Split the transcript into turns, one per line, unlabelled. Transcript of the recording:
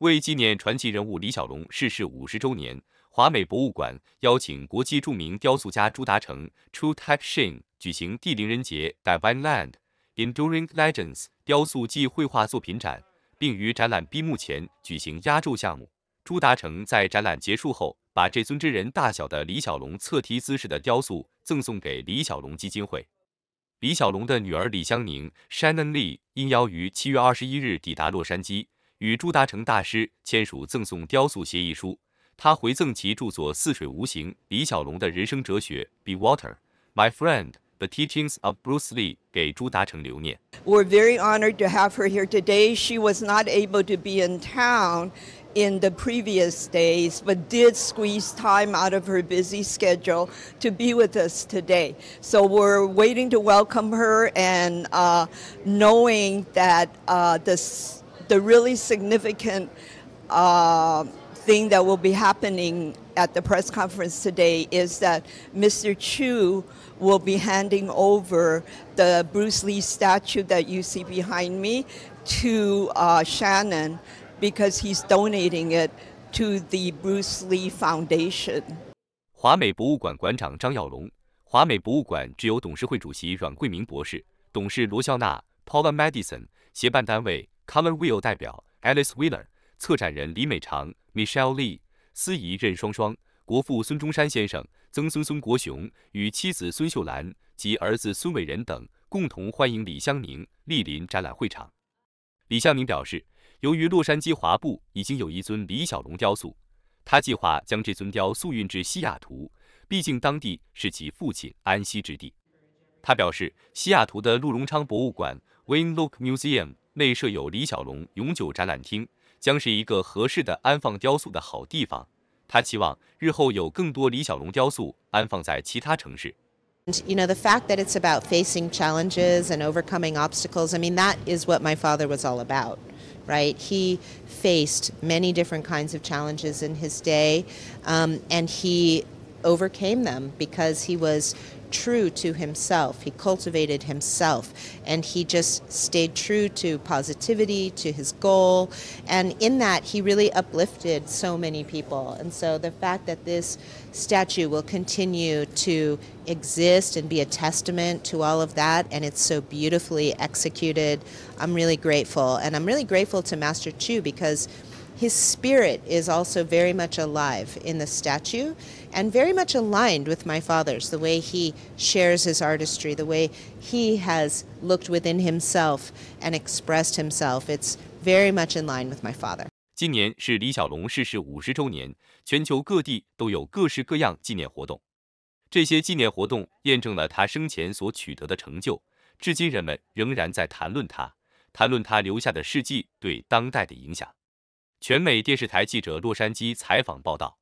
为纪念传奇人物李小龙逝世五十周年，华美博物馆邀请国际著名雕塑家朱达成 （True Tape Shin） 举行地灵人节 （Divine Land Enduring Legends） 雕塑暨绘画作品展，并于展览闭幕前举行压轴项目。朱达成在展览结束后，把这尊真人大小的李小龙侧踢姿势的雕塑赠送给李小龙基金会。李小龙的女儿李香凝 （Shannon Lee） 应邀于七月二十一日抵达洛杉矶。与朱达成大师签署赠送雕塑协议书，他回赠其着作《似水无形：李小龙的人生哲学》（Be Water, My Friend: The Teachings of Bruce Lee） 给朱达成留念。
We're very honored to have her here today. She was not able to be in town in the previous days, but did squeeze time out of her busy schedule to be with us today. So we're waiting to welcome her and uh, knowing that uh, this the really significant uh, thing that will be happening at the press conference today is that Mr. Chu will be handing over the Bruce Lee statue that you see behind me to uh, Shannon because he's donating it to the Bruce Lee Foundation.
华美博物馆馆长张耀龙，华美博物馆只有董事会主席阮桂明博士、董事罗肖娜 （Paula Madison）、协办单位 Color Wheel 代表 Alice Wheeler，策展人李美长 Michelle Lee，司仪任双双，国父孙中山先生、曾孙孙国雄与妻子孙秀兰及儿子孙伟仁等共同欢迎李香凝莅临展览会场。李香凝表示，由于洛杉矶华埠已经有一尊李小龙雕塑，他计划将这尊雕塑运至西雅图，毕竟当地是其父亲安息之地。他表示，西雅图的陆荣昌博物馆 Wayne Look Museum。内设有李小龙永久展览厅，将是一个合适的安放雕塑的好地方。他期望日后有更多李小龙雕塑安放在其他城市。
You know, the fact that it's about facing challenges and overcoming obstacles, I mean, that is what my father was all about, right? He faced many different kinds of challenges in his day, um, and he overcame them because he was true to himself. He cultivated himself and he just stayed true to positivity, to his goal. And in that, he really uplifted so many people. And so the fact that this statue will continue to exist and be a testament to all of that, and it's so beautifully executed, I'm really grateful. And I'm really grateful to Master Chu because his spirit is also very much alive in the statue and very much aligned with my father's, the way he shares his artistry, the way he has looked within himself and expressed himself. It's very much in line with my father.
今年是李小龙逝世五十周年，全球各地都有各式各样纪念活动。这些纪念活动验证了他生前所取得的成就，至今人们仍然在谈论他，谈论他留下的事迹对当代的影响。全美电视台记者洛杉矶采访报道。